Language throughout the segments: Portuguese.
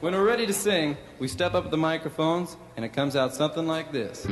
When we're ready to sing, we step up the microphones and it comes out something like this.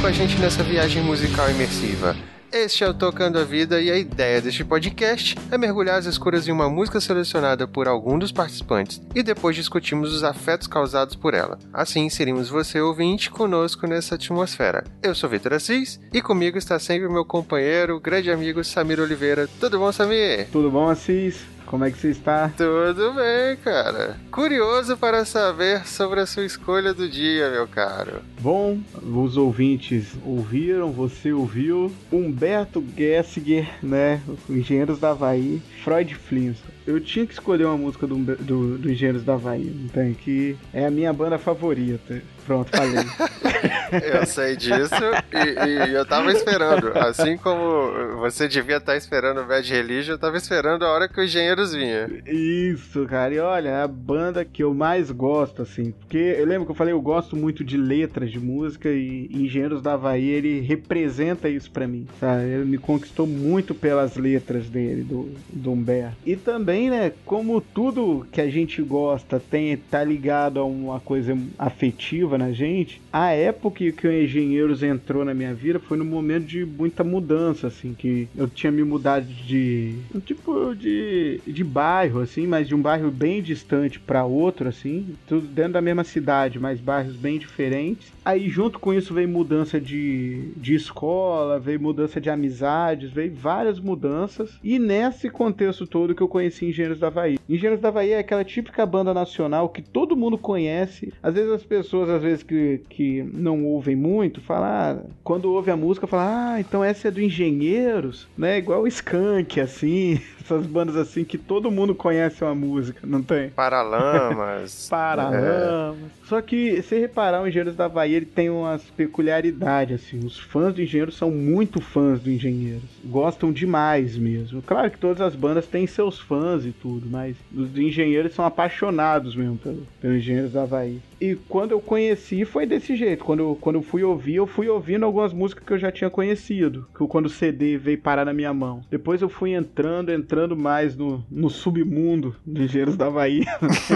Com a gente nessa viagem musical imersiva. Este é o Tocando a Vida e a ideia deste podcast é mergulhar as escuras em uma música selecionada por algum dos participantes e depois discutimos os afetos causados por ela. Assim, seríamos você ouvinte conosco nessa atmosfera. Eu sou Vitor Assis e comigo está sempre meu companheiro, grande amigo Samir Oliveira. Tudo bom, Samir? Tudo bom, Assis? Como é que você está? Tudo bem, cara. Curioso para saber sobre a sua escolha do dia, meu caro. Bom, os ouvintes ouviram, você ouviu. Humberto Gessinger, né? Engenheiros da Havaí, Freud Flintstone. Eu tinha que escolher uma música do, do, do Engenheiros da Havaí, não tem? Que é a minha banda favorita. Pronto, falei. Eu sei disso e, e eu tava esperando. Assim como você devia estar esperando o Bad Religion, eu tava esperando a hora que os engenheiros vinham. Isso, cara. E olha, é a banda que eu mais gosto, assim. Porque eu lembro que eu falei, eu gosto muito de letras de música e Engenheiros da Havaí, ele representa isso pra mim, sabe? Ele me conquistou muito pelas letras dele, do, do Humberto. E também, né, como tudo que a gente gosta tem tá ligado a uma coisa afetiva na gente, a época que o Engenheiros entrou na minha vida foi no momento de muita mudança, assim, que eu tinha me mudado de, tipo, de, de bairro, assim, mas de um bairro bem distante para outro, assim, tudo dentro da mesma cidade, mas bairros bem diferentes. Aí, junto com isso, veio mudança de, de escola, veio mudança de amizades, veio várias mudanças. E nesse contexto todo que eu conheci Engenheiros da Havaí. Engenheiros da Havaí é aquela típica banda nacional que todo mundo conhece. Às vezes as pessoas às que, que não ouvem muito, falar, ah, quando ouve a música, fala, ah, então essa é do Engenheiros, né? Igual o Skank, assim, essas bandas assim que todo mundo conhece uma música, não tem? Paralamas. Paralamas. É. Só que, se reparar, o Engenheiros da Bahia ele tem umas peculiaridades, assim. Os fãs do Engenheiros são muito fãs do Engenheiros. Gostam demais mesmo. Claro que todas as bandas têm seus fãs e tudo, mas os Engenheiros são apaixonados mesmo pelo, pelo Engenheiros da Havaí. E quando eu conheci foi desse jeito. Quando quando eu fui ouvir, eu fui ouvindo algumas músicas que eu já tinha conhecido. Que quando o CD veio parar na minha mão. Depois eu fui entrando, entrando mais no, no submundo de Engenheiros da Havaí.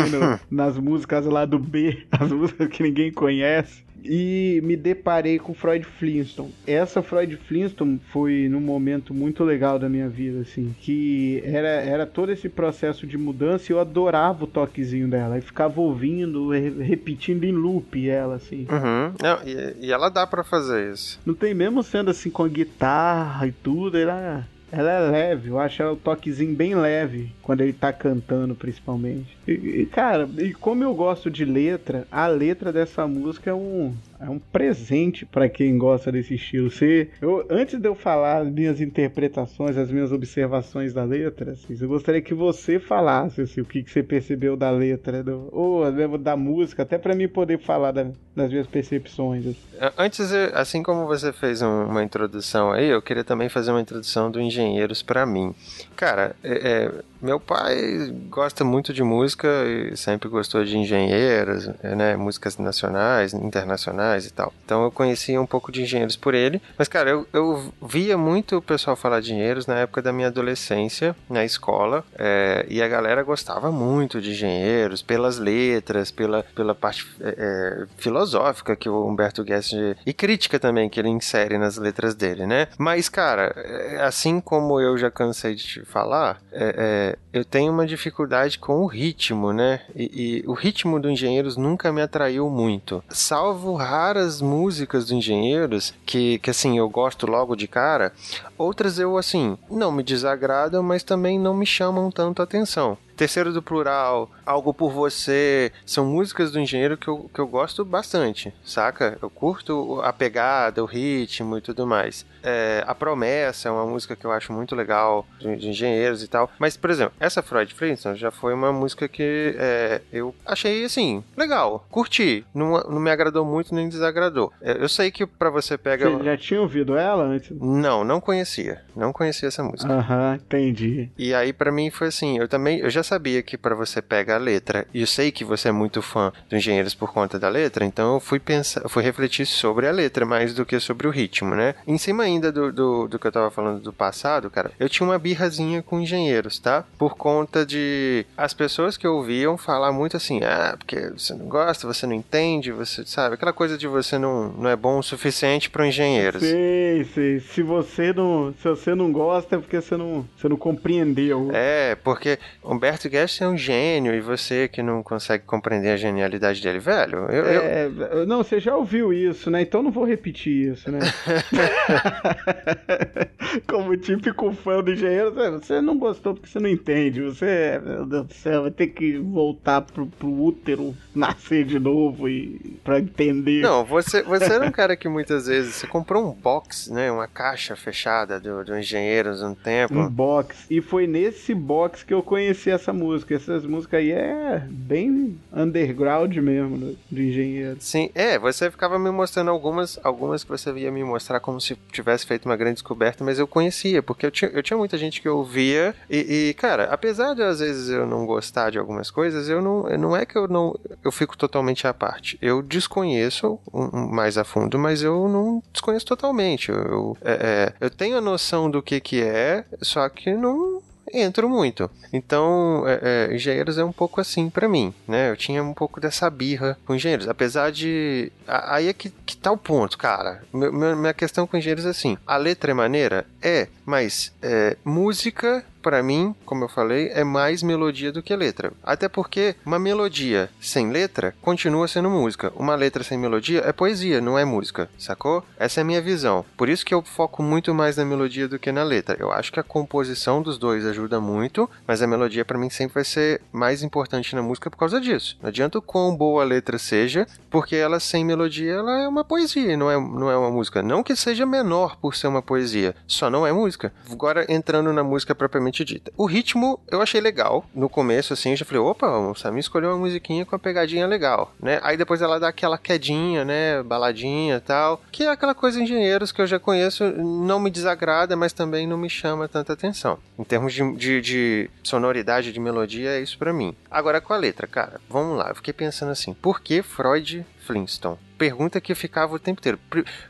nas músicas lá do B, as músicas que ninguém conhece e me deparei com Freud Flintstone. Essa Freud Flintstone foi num momento muito legal da minha vida, assim, que era, era todo esse processo de mudança e eu adorava o toquezinho dela. E ficava ouvindo, repetindo em loop ela, assim. Uhum. Não, e, e ela dá para fazer isso. Não tem mesmo sendo assim com a guitarra e tudo, ela ela é leve, eu acho ela o toquezinho bem leve quando ele tá cantando, principalmente. E, e, cara, e como eu gosto de letra, a letra dessa música é um, é um presente para quem gosta desse estilo. Você, eu, antes de eu falar as minhas interpretações, as minhas observações da letra, assim, eu gostaria que você falasse assim, o que, que você percebeu da letra, do, ou da música, até para mim poder falar da, das minhas percepções. Assim. Antes, assim como você fez um, uma introdução aí, eu queria também fazer uma introdução do Engenheiros para mim. Cara, é, é, meu pai gosta muito de música e sempre gostou de engenheiros, né, músicas nacionais, internacionais e tal. Então eu conhecia um pouco de engenheiros por ele. Mas, cara, eu, eu via muito o pessoal falar de engenheiros na época da minha adolescência, na escola. É, e a galera gostava muito de engenheiros, pelas letras, pela, pela parte é, é filosófica que o Humberto Guest. E crítica também que ele insere nas letras dele, né? Mas, cara, é, assim como eu já cansei de te falar, é, é, eu tenho uma dificuldade com o ritmo, né? E, e o ritmo do Engenheiros nunca me atraiu muito. Salvo raras músicas do Engenheiros que, que assim, eu gosto logo de cara. Outras eu, assim, não me desagradam, mas também não me chamam tanto atenção. Terceiro do Plural, Algo por Você, são músicas do engenheiro que eu, que eu gosto bastante, saca? Eu curto a pegada, o ritmo e tudo mais. É, a Promessa é uma música que eu acho muito legal, de, de engenheiros e tal. Mas, por exemplo, essa Freud Flintstone já foi uma música que é, eu achei, assim, legal, curti. Não, não me agradou muito nem desagradou. É, eu sei que para você pega. Você já tinha ouvido ela antes? Não, não conhecia. Não conhecia essa música. Aham, entendi. E aí, para mim, foi assim, eu também, eu já sabia que para você pega a letra, e eu sei que você é muito fã dos engenheiros por conta da letra, então eu fui pensar, fui refletir sobre a letra mais do que sobre o ritmo, né? Em cima ainda do, do, do que eu tava falando do passado, cara, eu tinha uma birrazinha com engenheiros, tá? Por conta de as pessoas que ouviam falar muito assim, ah, porque você não gosta, você não entende, você sabe, aquela coisa de você não, não é bom o suficiente para engenheiros. Sei, sei. Se você não, se você não gosta é porque você não, você não compreendeu. É, porque Humberto Guest é um gênio e você que não consegue compreender a genialidade dele, velho. Eu, é, eu... Não, você já ouviu isso, né? Então não vou repetir isso, né? Como típico fã do engenheiro, você não gostou porque você não entende. Você, meu Deus do céu, vai ter que voltar pro, pro útero, nascer de novo e pra entender. Não, você, você era um cara que muitas vezes você comprou um box, né? Uma caixa fechada do, do Engenheiros um tempo. Um box. E foi nesse box que eu conheci essa essa música. Essas músicas aí é bem underground mesmo do, do engenheiro. Sim, é, você ficava me mostrando algumas, algumas que você ia me mostrar como se tivesse feito uma grande descoberta, mas eu conhecia, porque eu tinha, eu tinha muita gente que ouvia e, e, cara, apesar de às vezes eu não gostar de algumas coisas, eu não, não é que eu não, eu fico totalmente à parte. Eu desconheço mais a fundo, mas eu não desconheço totalmente. Eu, eu, é, é, eu tenho a noção do que que é, só que não entro muito. Então, é, é, engenheiros é um pouco assim para mim, né? Eu tinha um pouco dessa birra com engenheiros, apesar de. Aí é que, que tá o ponto, cara. Meu, minha questão com engenheiros é assim: a letra é maneira? É, mas é, música pra mim, como eu falei, é mais melodia do que letra. Até porque uma melodia sem letra continua sendo música. Uma letra sem melodia é poesia, não é música, sacou? Essa é a minha visão. Por isso que eu foco muito mais na melodia do que na letra. Eu acho que a composição dos dois ajuda muito, mas a melodia pra mim sempre vai ser mais importante na música por causa disso. Não adianta o quão boa a letra seja, porque ela sem melodia ela é uma poesia, não é, não é uma música. Não que seja menor por ser uma poesia, só não é música. Agora entrando na música propriamente dita. O ritmo eu achei legal. No começo, assim, eu já falei, opa, o Samir escolheu uma musiquinha com a pegadinha legal, né? Aí depois ela dá aquela quedinha, né? Baladinha e tal. Que é aquela coisa engenheiros que eu já conheço, não me desagrada, mas também não me chama tanta atenção. Em termos de, de, de sonoridade, de melodia, é isso para mim. Agora com a letra, cara, vamos lá. Eu fiquei pensando assim, por que Freud Flintstone? Pergunta que ficava o tempo inteiro.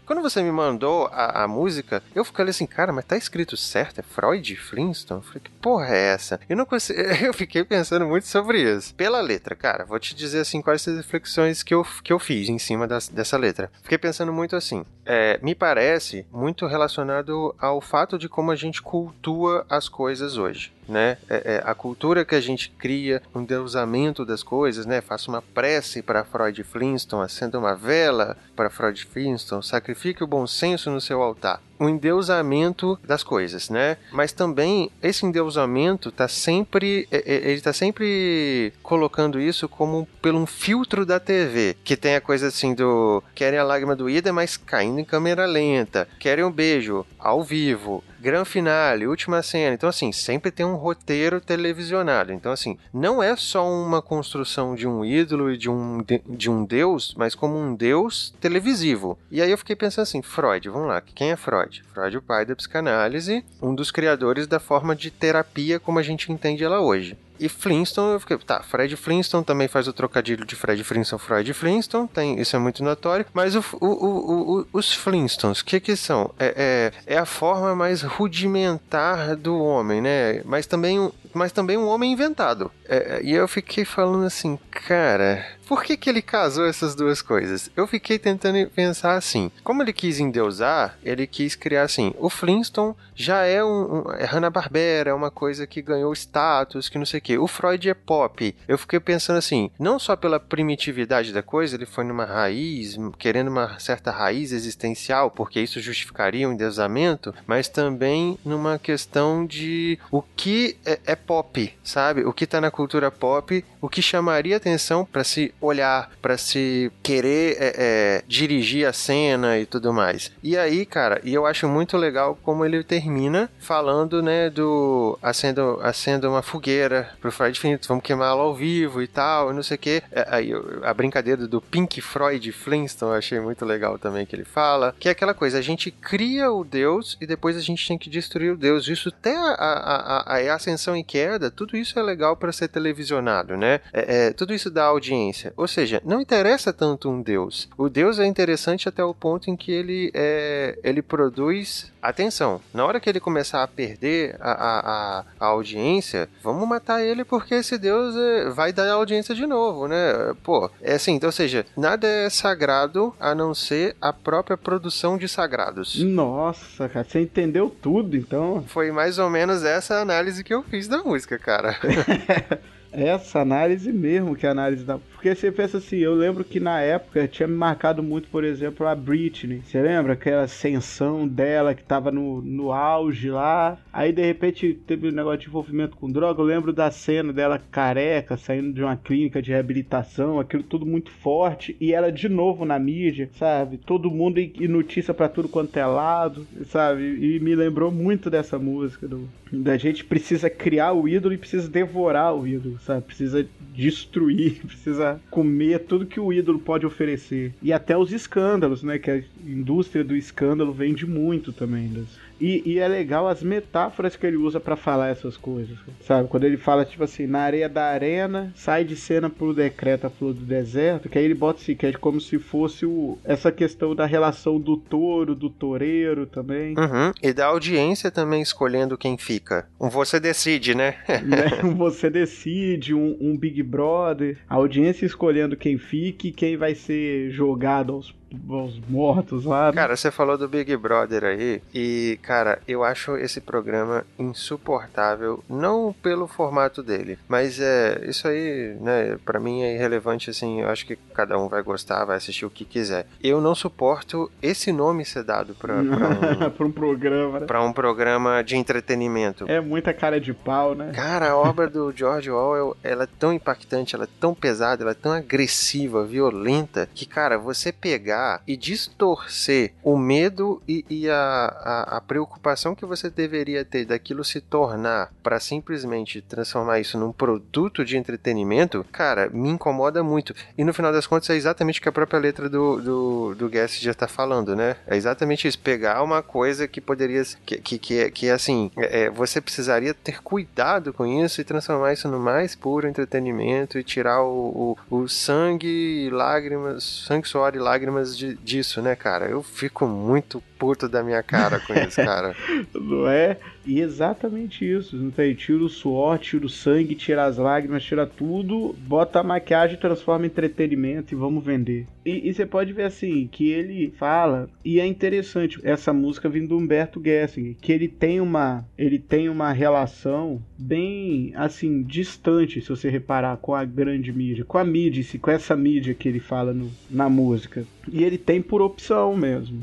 Quando você me mandou a, a música, eu fiquei assim, cara, mas tá escrito certo? É Freud Flintstone? Eu falei, que porra é essa? Eu não consegui... Eu fiquei pensando muito sobre isso. Pela letra, cara, vou te dizer assim quais as reflexões que eu, que eu fiz em cima das, dessa letra. Fiquei pensando muito assim. É, me parece muito relacionado ao fato de como a gente cultua as coisas hoje né? É, é, a cultura que a gente cria, um deusamento das coisas, né? Faça uma prece para Freud Flintstone, acenda uma vela para Freud Flintstone, sacrifique o bom senso no seu altar. Um endeusamento das coisas, né? Mas também esse endeusamento tá sempre, ele tá sempre colocando isso como pelo um filtro da TV, que tem a coisa assim do querem a lágrima doída, mas caindo em câmera lenta, querem um beijo ao vivo, Gran finale, última cena. Então, assim, sempre tem um roteiro televisionado. Então, assim, não é só uma construção de um ídolo e de um, de, de um deus, mas como um deus televisivo. E aí eu fiquei pensando assim, Freud, vamos lá, quem é Freud? Freud, o pai da psicanálise, um dos criadores da forma de terapia como a gente entende ela hoje. E Flintstone, eu fiquei, tá, Fred Flintstone também faz o trocadilho de Fred Flintstone, Freud Flintstone, tem, isso é muito notório, mas o, o, o, os Flintstones, o que que são? É, é, é, a forma mais rudimentar do homem, né? Mas também, mas também um homem inventado. É, e eu fiquei falando assim, cara, por que, que ele casou essas duas coisas? Eu fiquei tentando pensar assim. Como ele quis endeusar, ele quis criar assim. O Flintstone já é um. um é Hanna-Barbera, é uma coisa que ganhou status, que não sei o quê. O Freud é pop. Eu fiquei pensando assim, não só pela primitividade da coisa, ele foi numa raiz, querendo uma certa raiz existencial, porque isso justificaria um endeusamento, mas também numa questão de o que é, é pop, sabe? O que tá na cultura pop, o que chamaria atenção para se olhar, para se querer é, é, dirigir a cena e tudo mais. E aí, cara, e eu acho muito legal como ele termina falando, né, do acendo, acendo uma fogueira pro Freud Flintstone, vamos queimá-lo ao vivo e tal, e não sei o que. É, aí a brincadeira do Pink Freud Flintstone eu achei muito legal também que ele fala, que é aquela coisa, a gente cria o Deus e depois a gente tem que destruir o Deus. Isso até a, a, a, a ascensão e queda, tudo isso é legal para ser televisionado, né? É, é, tudo isso dá audiência. Ou seja, não interessa tanto um Deus. O Deus é interessante até o ponto em que ele, é, ele produz atenção. Na hora que ele começar a perder a, a, a audiência, vamos matar ele porque esse Deus é, vai dar audiência de novo, né? Pô, é assim, então, ou seja, nada é sagrado a não ser a própria produção de sagrados. Nossa, cara, você entendeu tudo, então. Foi mais ou menos essa análise que eu fiz da música, cara. essa análise mesmo, que é a análise da. Porque você pensa assim, eu lembro que na época tinha me marcado muito, por exemplo, a Britney. Você lembra aquela ascensão dela que tava no, no auge lá? Aí de repente teve um negócio de envolvimento com droga. Eu lembro da cena dela careca, saindo de uma clínica de reabilitação, aquilo tudo muito forte. E ela de novo na mídia, sabe? Todo mundo e notícia para tudo quanto é lado, sabe? E me lembrou muito dessa música do, da gente precisa criar o ídolo e precisa devorar o ídolo sabe? Precisa destruir, precisa comer tudo que o ídolo pode oferecer. E até os escândalos, né? Que a indústria do escândalo vende muito também. Das, e, e, é legal as metáforas que ele usa para falar essas coisas, sabe? Quando ele fala, tipo assim, na areia da arena, sai de cena pro decreto a flor do deserto, que aí ele bota assim, que é como se fosse o, essa questão da relação do touro, do toureiro também. Uhum. E da audiência também escolhendo quem fica. Um você decide, né? né? Um você decide, um, um Big Brother, a audiência escolhendo quem fica e quem vai ser jogado aos os mortos lá. né? Cara, você falou do Big Brother aí, e, cara, eu acho esse programa insuportável, não pelo formato dele, mas é, isso aí, né, pra mim é irrelevante, assim, eu acho que cada um vai gostar, vai assistir o que quiser. Eu não suporto esse nome ser dado pra, pra um, pra um programa, né? pra um programa de entretenimento. É muita cara de pau, né? Cara, a obra do George Orwell, ela é tão impactante, ela é tão pesada, ela é tão agressiva, violenta, que, cara, você pegar e distorcer o medo e, e a, a, a preocupação que você deveria ter daquilo se tornar para simplesmente transformar isso num produto de entretenimento, cara, me incomoda muito. E no final das contas é exatamente o que a própria letra do, do, do Guest já tá falando, né? É exatamente isso, pegar uma coisa que poderia, que, que, que, é- que é assim, é, é, você precisaria ter cuidado com isso e transformar isso no mais puro entretenimento e tirar o, o, o sangue e lágrimas, sangue, suor e lágrimas de- disso, né, cara? Eu fico muito puto da minha cara com isso, cara. Não é? E exatamente isso. Não tem? Tira o suor, tira o sangue, tira as lágrimas, tira tudo, bota a maquiagem, transforma em entretenimento e vamos vender. E, e você pode ver assim, que ele fala, e é interessante essa música vindo do Humberto Gessinger, que ele tem uma, ele tem uma relação bem assim, distante, se você reparar, com a grande mídia, com a mídia, com essa mídia que ele fala no, na música. E ele tem por opção mesmo.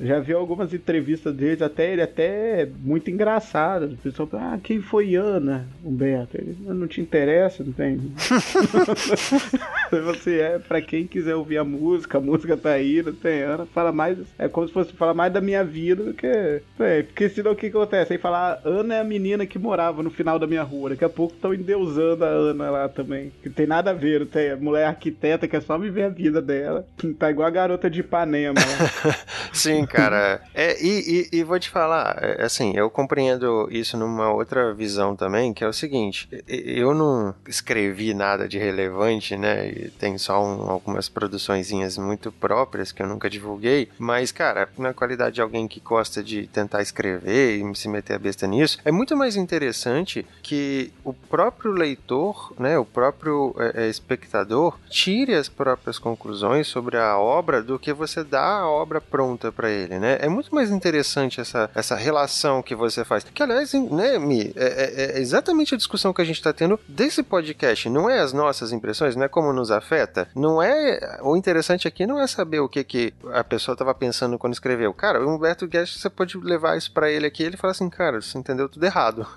Já vi algumas entrevistas dele, até ele até é muito engraçado. O pessoal fala, ah, quem foi Ana, Humberto? Ele, não te interessa, não tem? Você é, pra quem quiser ouvir a música, a música tá aí, não tem Ana, fala mais, é como se fosse falar mais da minha vida do que, é, porque senão o que acontece? Aí falar, Ana é a menina que morava no final da minha rua, daqui a pouco estão endeusando a Ana lá também, que tem nada a ver, não tem, a mulher arquiteta que é só viver a vida dela, tá igual a garota de Ipanema. Sim, cara. É, e, e, e vou te falar, é, assim, eu compreendo isso numa outra visão também, que é o seguinte: eu não escrevi nada de relevante, né? E tem só um- algumas produçõezinhas muito próprias que eu nunca divulguei, mas, cara, na qualidade de alguém que gosta de tentar escrever e se meter a besta nisso, é muito mais interessante que o próprio leitor, né, o próprio é, é, espectador, tire as próprias conclusões sobre a obra do que você dá a obra pronta pra ele, né? É muito mais interessante essa, essa relação que você faz. Que, aliás, né, Mi, é, é- é exatamente a discussão que a gente tá tendo desse podcast. Não é as nossas impressões, não é como nos afeta. Não é. O interessante aqui não é saber o que, que a pessoa tava pensando quando escreveu. Cara, o Humberto Guest, você pode levar isso pra ele aqui ele fala assim, cara, você entendeu tudo errado.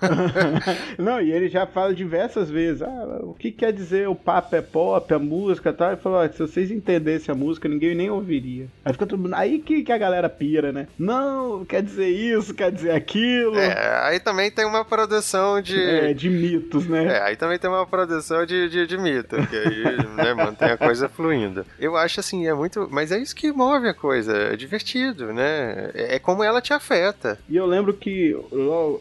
Não, e ele já fala diversas vezes, ah, o que quer dizer o papo é pop, a música e tal. Ele falou, ó, se vocês entendessem a música, ninguém nem ouviria. Aí fica todo mundo, aí que, que a galera pira, né? Não, quer dizer isso, quer dizer aquilo. É, aí também tem uma produção de. É, de mitos, né? É, aí também tem uma produção de, de, de mito, que aí né, mantém a coisa fluindo. Eu acho assim, é muito. Mas é isso que move a coisa, é divertido, né? É, é como ela te afeta. E eu lembro que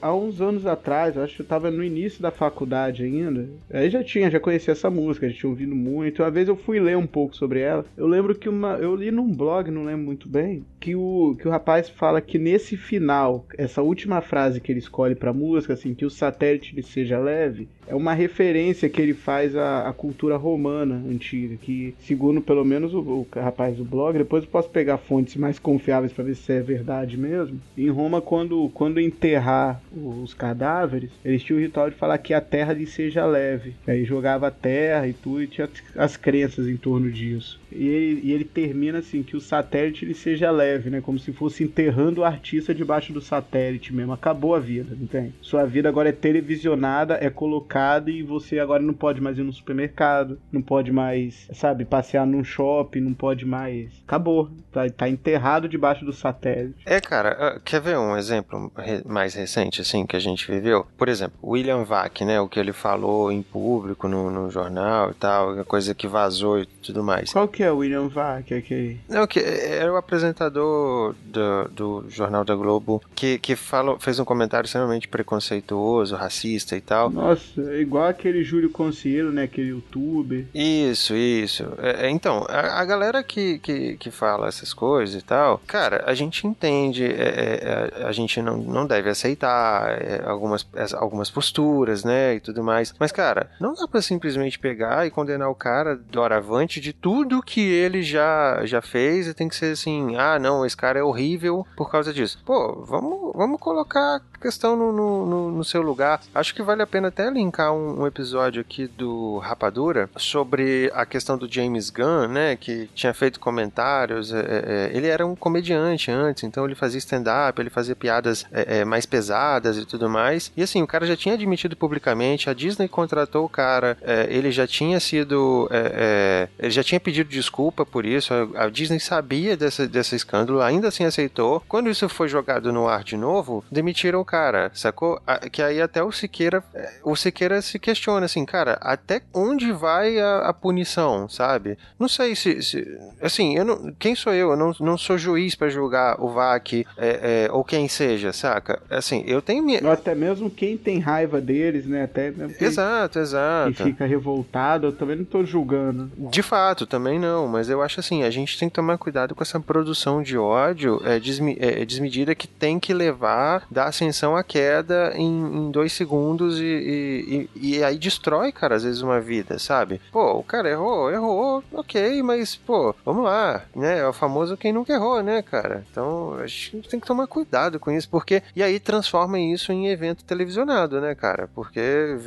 há uns anos atrás, acho que eu tava no início da faculdade ainda, aí já tinha, já conhecia essa música, já tinha ouvido muito. Uma vez eu fui ler um pouco sobre ela. Eu lembro que uma, eu li num blog, não lembro muito bem, que o, que o rapaz fala que nesse final, essa última frase que ele escolhe pra música, assim, que o satélite ele seja leve, é uma referência que ele faz à, à cultura romana antiga, que segundo pelo menos o, o rapaz do blog, depois eu posso pegar fontes mais confiáveis pra ver se é verdade mesmo. Em Roma, quando, quando enterrar os cadáveres, eles tinham o ritual de falar que a terra lhe seja leve. Aí jogava a terra e tudo, e tinha as crenças em torno disso. E ele, e ele termina assim, que o satélite ele seja leve, né? Como se fosse enterrando o artista debaixo do satélite mesmo. Acabou a vida, não tem? Sua vida agora é televisionada, é colocada e você agora não pode mais ir no supermercado, não pode mais, sabe, passear num shopping, não pode mais. Acabou. Tá, tá enterrado debaixo do satélite. É, cara, ah, quer ver um exemplo mais recente, assim, que a gente viveu? Por exemplo, William Vac, né? O que ele falou em público no, no jornal e tal, coisa que vazou e tudo mais. Qual que é o William Vac? aquele? Não, que era o apresentador do, do Jornal da Globo que, que falou, fez um comentário extremamente preconceituoso, racista e tal. Nossa, é igual aquele Júlio Conselho, né? Aquele youtuber. Isso, isso. É, é, então, a, a galera que, que, que fala essas coisas e tal, cara, a gente entende, é, é, a gente não, não deve aceitar é, algumas, as- algumas posturas, né, e tudo mais. Mas, cara, não dá pra simplesmente pegar e condenar o cara doravante de tudo que ele já, já fez e tem que ser assim, ah, não, esse cara é horrível por causa disso. Pô, vamos, vamos colocar a questão no, no, no seu lugar. Acho que vale a pena até linkar um, um, episódio aqui do Rapadura sobre a questão do James Gunn, né, que tinha feito comentários. É, é, ele era um comediante antes, então ele fazia stand-up, ele fazia piadas é, é mais pesadas e tudo mais. E assim, o cara já tinha admitido publicamente, a Disney contratou o cara, é, ele já tinha sido. É, ele já tinha pedido desculpa por isso, a, Disney sabia dessa, desse escândalo, ainda assim aceitou. Quando isso foi jogado no ar de novo, demitiram o cara, sacou? Que aí até o Siqueira, o Siqueira se questiona assim, cara, até onde vai a, a punição, sabe? Não sei se, se, assim, eu não, quem sou eu? Eu não, não sou juiz para julgar o VAC é, é, ou quem seja, saca? Assim, eu tenho minha... Ou até mesmo quem tem raiva deles, né? Até exato, exato. E fica revoltado, eu também não tô julgando. De fato, também não, mas eu acho assim, a gente tem que tomar cuidado com essa produção de ódio é, desme, é, desmedida que tem que levar da ascensão à queda em, em dois segundos e, e, e, aí destrói, cara, às vezes uma vida, sabe? Pô, o cara errou, errou, ok, mas, pô, vamos lá, né? É o famoso quem nunca errou, né, cara? Então, a gente tem que tomar cuidado com isso, porque. E aí transforma isso em evento televisionado, né, cara? Porque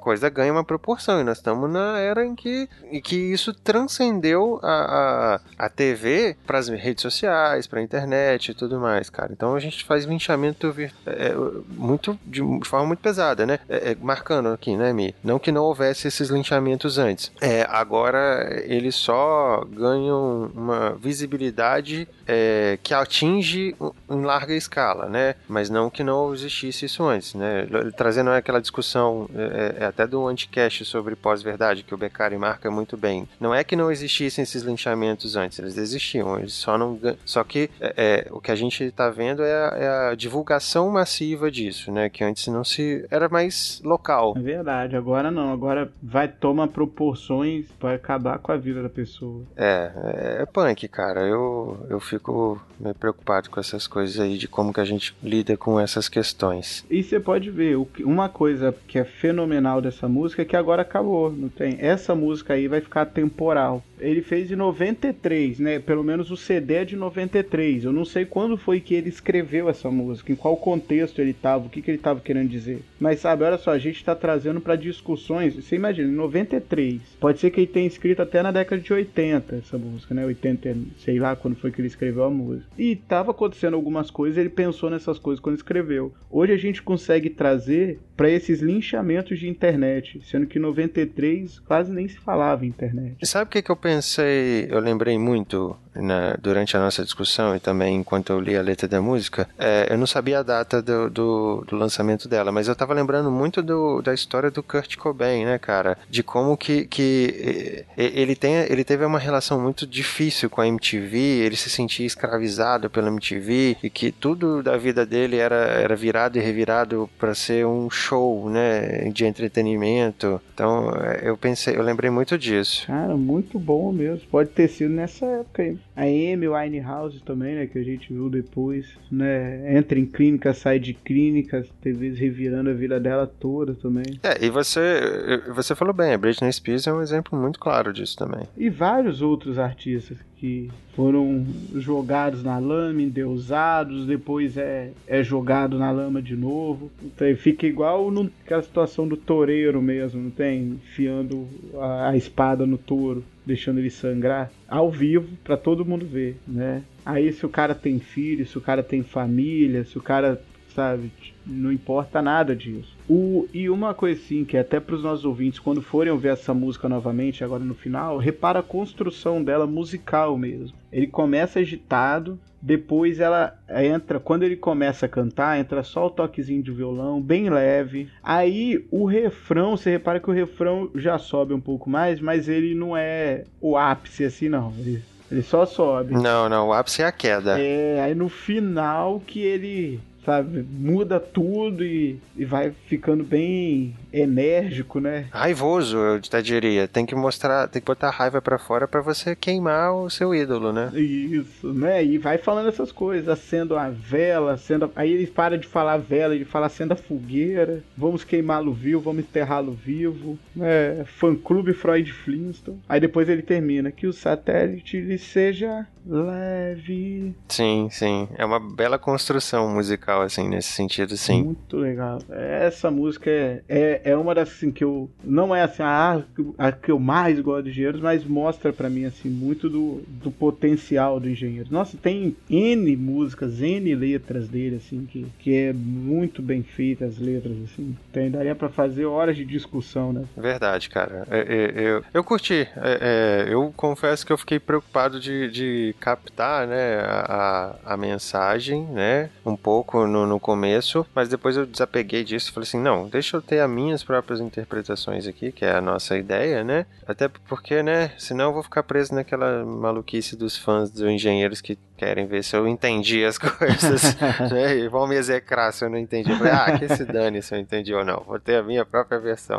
coisa ganha uma proporção e nós estamos na era em que, em que isso transcendeu a, a, a TV para as redes sociais, para a internet e tudo mais, cara. Então a gente faz linchamento é, muito de forma muito pesada, né? É, é, marcando aqui, né, Mi? Não que não houvesse esses linchamentos antes. É, agora eles só ganham uma visibilidade é, que atinge em larga escala, né? Mas não que não existisse isso antes, né? Trazendo aquela discussão é, é, até do anticast sobre pós-verdade que o Beccari marca muito bem. Não é que não existissem esses linchamentos antes, eles existiam, eles só não só que é, é o que a gente está vendo é a, é a, divulgação massiva disso, né? Que antes não se era mais local. É verdade, agora não, agora vai tomar proporções para acabar com a vida da pessoa. É, é, é punk, cara. Eu eu fico fico meio preocupado com essas coisas aí, de como que a gente lida com essas questões. E você pode ver, uma coisa que é fenomenal dessa música é que agora acabou, não tem? Essa música aí vai ficar temporal. Ele fez em 93, né? Pelo menos o CD é de 93. Eu não sei quando foi que ele escreveu essa música, em qual contexto ele estava, o que, que ele estava querendo dizer. Mas sabe, olha só, a gente está trazendo para discussões. Você imagina, em 93. Pode ser que ele tenha escrito até na década de 80 essa música, né? 80, sei lá quando foi que ele escreveu a música. E tava acontecendo algumas coisas, ele pensou nessas coisas quando escreveu. Hoje a gente consegue trazer para esses linchamentos de internet, sendo que em 93 quase nem se falava internet. Sabe o que, que eu pensei? Eu lembrei muito na, durante a nossa discussão e também enquanto eu li a letra da música, é, eu não sabia a data do, do, do, lançamento dela, mas eu tava lembrando muito do, da história do Kurt Cobain, né, cara? De como que, que ele, tem, ele teve uma relação muito difícil com a MTV, ele se sentia escravizado pela MTV e que tudo da vida dele era, era virado e revirado para ser um show, né, de entretenimento. Então, é, eu pensei, eu lembrei muito disso. Cara, muito bom mesmo. Pode ter sido nessa época aí. A Amy Winehouse também, né, que a gente viu depois, né, entra em clínica, sai de clínica, às vezes revirando a vida dela toda também. É, e você, você falou bem, a Britney Spears é um exemplo muito claro disso também. E vários outros artistas que foram jogados na lama, endeusados, depois é, é jogado na lama de novo. Então, fica igual naquela situação do toureiro mesmo, não tem? Enfiando a, a espada no touro, deixando ele sangrar ao vivo para todo mundo ver, né? Aí se o cara tem filho, se o cara tem família, se o cara, sabe, não importa nada disso. O, e uma coisa assim, que é até para os nossos ouvintes, quando forem ouvir essa música novamente, agora no final, repara a construção dela musical mesmo. Ele começa agitado, depois ela entra, quando ele começa a cantar, entra só o toquezinho de violão, bem leve. Aí o refrão, você repara que o refrão já sobe um pouco mais, mas ele não é o ápice assim, não. Ele, ele só sobe. Não, não, o ápice é a queda. É, aí no final que ele sabe? Muda tudo e, e vai ficando bem enérgico, né? Raivoso, eu até diria. Tem que mostrar, tem que botar raiva pra fora pra você queimar o seu ídolo, né? Isso, né? E vai falando essas coisas, acendo a vela, acenda... aí ele para de falar vela, ele fala acenda a fogueira, vamos queimá-lo vivo, vamos enterrá-lo vivo, né? Fã clube Freud Flintstone. Aí depois ele termina que o satélite lhe seja leve. Sim, sim. É uma bela construção musical, assim, nesse sentido, sim. Muito legal. Essa música é, é, é uma das assim, que eu. Não é assim, a, a que eu mais gosto de engenheiros, mas mostra para mim assim muito do, do potencial do engenheiro. Nossa, tem N músicas, N letras dele, assim, que, que é muito bem feita as letras, assim. Tem, daria para fazer horas de discussão, né? Verdade, cara. É, é, eu, eu curti. É, é, eu confesso que eu fiquei preocupado de, de captar, né, a, a mensagem, né, um pouco no, no começo, mas depois eu desapeguei disso e falei assim, não, deixa eu ter as minhas próprias interpretações aqui, que é a nossa ideia, né, até porque, né, senão eu vou ficar preso naquela maluquice dos fãs dos engenheiros que querem ver se eu entendi as coisas, né, e vão me execrar se eu não entendi. Eu falei, ah, que se dane se eu entendi ou não, vou ter a minha própria versão,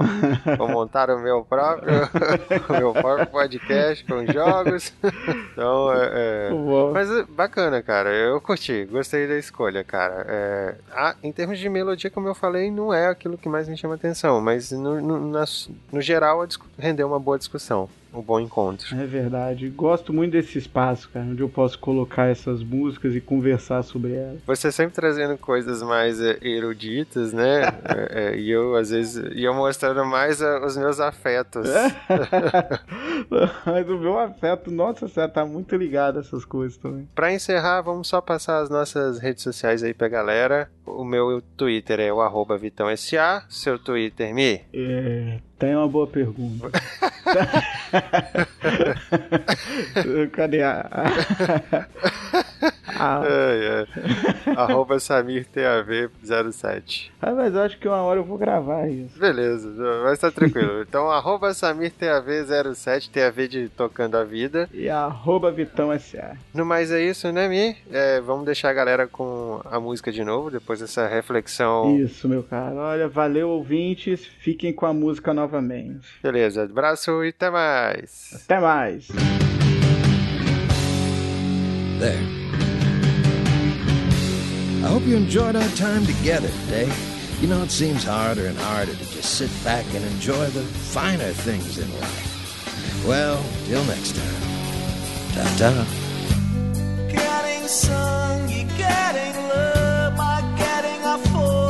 vou montar o meu próprio, o meu próprio podcast com jogos, então, é, é. Mas bacana, cara. Eu curti, gostei da escolha, cara. É, a, em termos de melodia, como eu falei, não é aquilo que mais me chama atenção, mas no, no, na, no geral rendeu uma boa discussão um bom encontro. É verdade. Gosto muito desse espaço, cara, onde eu posso colocar essas músicas e conversar sobre elas. Você sempre trazendo coisas mais é, eruditas, né? é, é, e eu, às vezes, ia mostrando mais é, os meus afetos. Mas o meu afeto, nossa, você tá muito ligado a essas coisas também. Pra encerrar, vamos só passar as nossas redes sociais aí pra galera. O meu Twitter é o arroba VitãoSA. Seu Twitter, me? É, tem uma boa pergunta. Cadê a. a... É, é. Arroba SamirTAV07. Ah, mas eu acho que uma hora eu vou gravar isso. Beleza, mas tá tranquilo. Então, arroba SamirTAV07, TAV de Tocando a Vida. E arroba VitãoSA. No mais é isso, né, Mi? É, vamos deixar a galera com a música de novo, depois dessa reflexão. Isso, meu cara. Olha, valeu, ouvintes. Fiquem com a música novamente. Beleza, abraço e até mais. Até mais. There. I hope you enjoyed our time together today. You know, it seems harder and harder to just sit back and enjoy the finer things in life. Well, till next time. Ta-ta. Querem sangue, querem lama, querem a força,